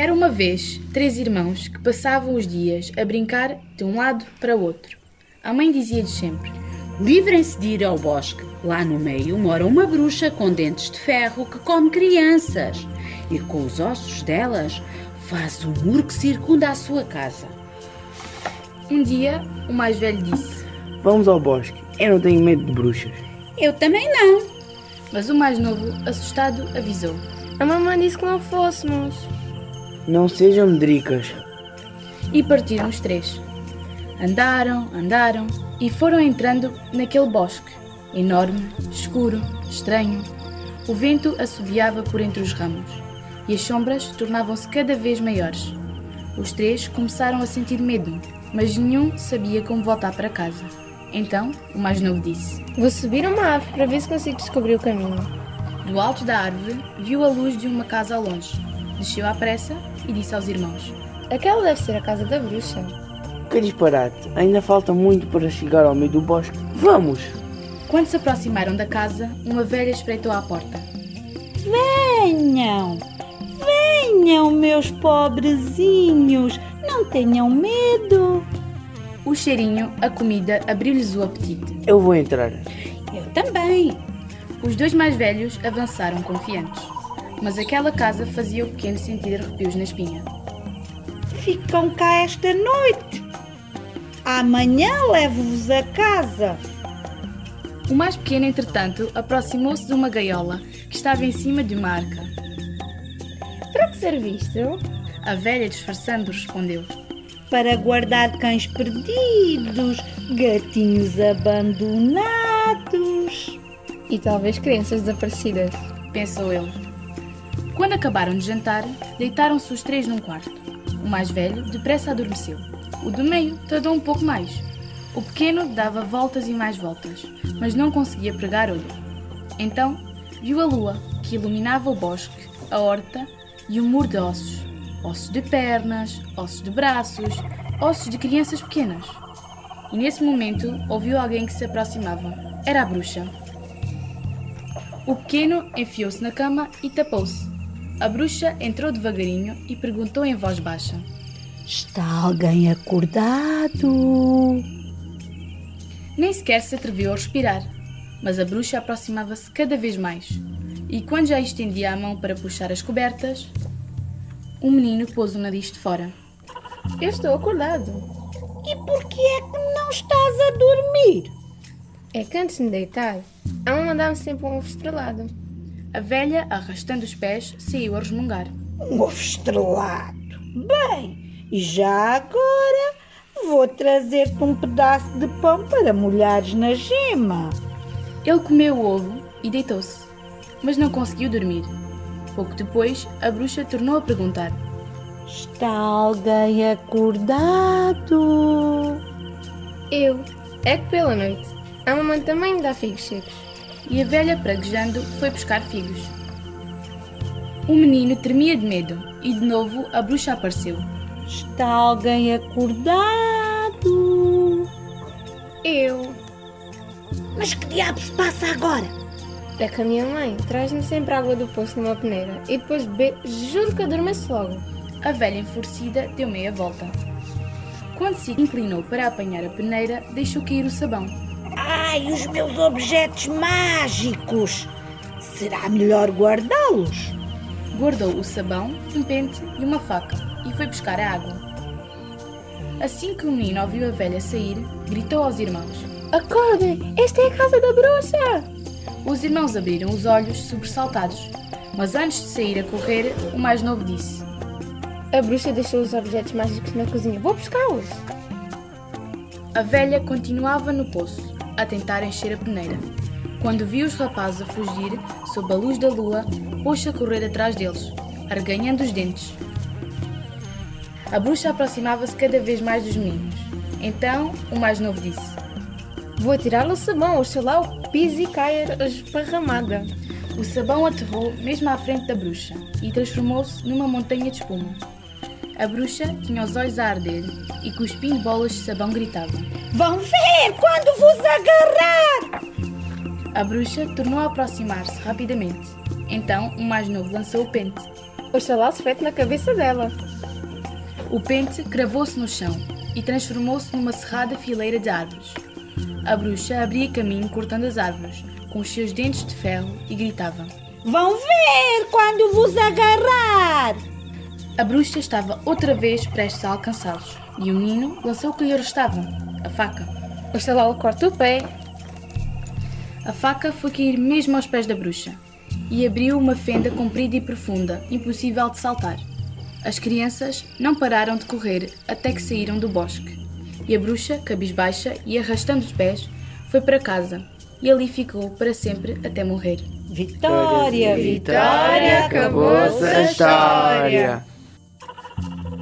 Era uma vez três irmãos que passavam os dias a brincar de um lado para o outro. A mãe dizia-lhes sempre: Livrem-se de ir ao bosque. Lá no meio mora uma bruxa com dentes de ferro que come crianças e com os ossos delas faz o muro que circunda a sua casa. Um dia, o mais velho disse: Vamos ao bosque. Eu não tenho medo de bruxas. Eu também não. Mas o mais novo, assustado, avisou: A mamãe disse que não fôssemos. Não sejam medricas. E partiram os três. Andaram, andaram e foram entrando naquele bosque, enorme, escuro, estranho. O vento assobiava por entre os ramos e as sombras tornavam-se cada vez maiores. Os três começaram a sentir medo, mas nenhum sabia como voltar para casa. Então, o mais novo disse: Vou subir uma árvore para ver se consigo descobrir o caminho. Do alto da árvore, viu a luz de uma casa ao longe. Desceu à pressa e disse aos irmãos: Aquela deve ser a casa da bruxa. Que disparate. Ainda falta muito para chegar ao meio do bosque. Vamos! Quando se aproximaram da casa, uma velha espreitou à porta. Venham, venham, meus pobrezinhos, não tenham medo. O cheirinho, a comida, abriu-lhes o apetite. Eu vou entrar. Eu também. Os dois mais velhos avançaram confiantes, mas aquela casa fazia o pequeno sentir arrepios na espinha. Ficam cá esta noite. Amanhã levo-vos a casa. O mais pequeno, entretanto, aproximou-se de uma gaiola que estava em cima de uma arca. Para que serve isto? A velha, disfarçando, respondeu: Para guardar cães perdidos, gatinhos abandonados. E talvez crianças desaparecidas. Pensou ele. Quando acabaram de jantar, deitaram-se os três num quarto. O mais velho depressa adormeceu. O do meio tardou um pouco mais. O pequeno dava voltas e mais voltas, mas não conseguia pregar olho. Então, viu a lua, que iluminava o bosque, a horta e o muro de ossos. Ossos de pernas, ossos de braços, ossos de crianças pequenas. E nesse momento ouviu alguém que se aproximava. Era a bruxa. O pequeno enfiou-se na cama e tapou-se. A bruxa entrou devagarinho e perguntou em voz baixa: Está alguém acordado? Nem sequer se atreveu a respirar, mas a bruxa aproximava-se cada vez mais. E quando já estendia a mão para puxar as cobertas, um menino pôs o nariz de fora. Eu estou acordado. E por que é que não estás a dormir? É que antes de me deitar, a mamãe dá-me sempre um ovo estrelado. A velha, arrastando os pés, saiu a resmungar. Um ovo estrelado. Bem, e já agora vou trazer-te um pedaço de pão para molhares na gema. Ele comeu o ovo e deitou-se, mas não conseguiu dormir. Pouco depois, a bruxa tornou a perguntar: Está alguém acordado? Eu. É que pela noite, a mamãe também me dá figos secos. E a velha, praguejando, foi buscar figos. O menino tremia de medo e de novo a bruxa apareceu. Está alguém acordado? Eu. Mas que diabo se passa agora? É que a minha mãe traz-me sempre água do poço numa peneira e depois de beber, juro que adormeço logo. A velha enfurecida deu meia volta. Quando se inclinou para apanhar a peneira, deixou cair o sabão. Ai, os meus objetos mágicos! Será melhor guardá-los? Guardou o sabão, um pente e uma faca e foi buscar a água. Assim que o menino ouviu a velha sair, gritou aos irmãos: Acordem! Esta é a casa da bruxa! Os irmãos abriram os olhos, sobressaltados, mas antes de sair a correr, o mais novo disse: A bruxa deixou os objetos mágicos na cozinha. Vou buscá-los! A velha continuava no poço, a tentar encher a peneira. Quando viu os rapazes a fugir, sob a luz da lua, pôs-se a correr atrás deles, arreganhando os dentes. A bruxa aproximava-se cada vez mais dos meninos. Então, o mais novo disse: Vou tirar o sabão, oxalá o piso e caia esparramada. O sabão aterrou mesmo à frente da bruxa e transformou-se numa montanha de espuma. A bruxa tinha os olhos a arder e cuspindo bolas de sabão gritava: Vão ver quando vos agarrar! A bruxa tornou a aproximar-se rapidamente. Então, o mais novo lançou o pente. O xalá se fete na cabeça dela. O pente cravou-se no chão e transformou-se numa cerrada fileira de árvores. A bruxa abria caminho cortando as árvores com os seus dentes de ferro e gritava. Vão ver quando vos agarrar! A bruxa estava outra vez prestes a alcançá-los e o menino lançou o que lhe restava, a faca. O xalá lhe corta o pé. A faca foi cair mesmo aos pés da bruxa e abriu uma fenda comprida e profunda, impossível de saltar. As crianças não pararam de correr até que saíram do bosque. E a bruxa, cabisbaixa e arrastando os pés, foi para casa e ali ficou para sempre até morrer. Vitória, vitória, acabou-se a história. Thank you.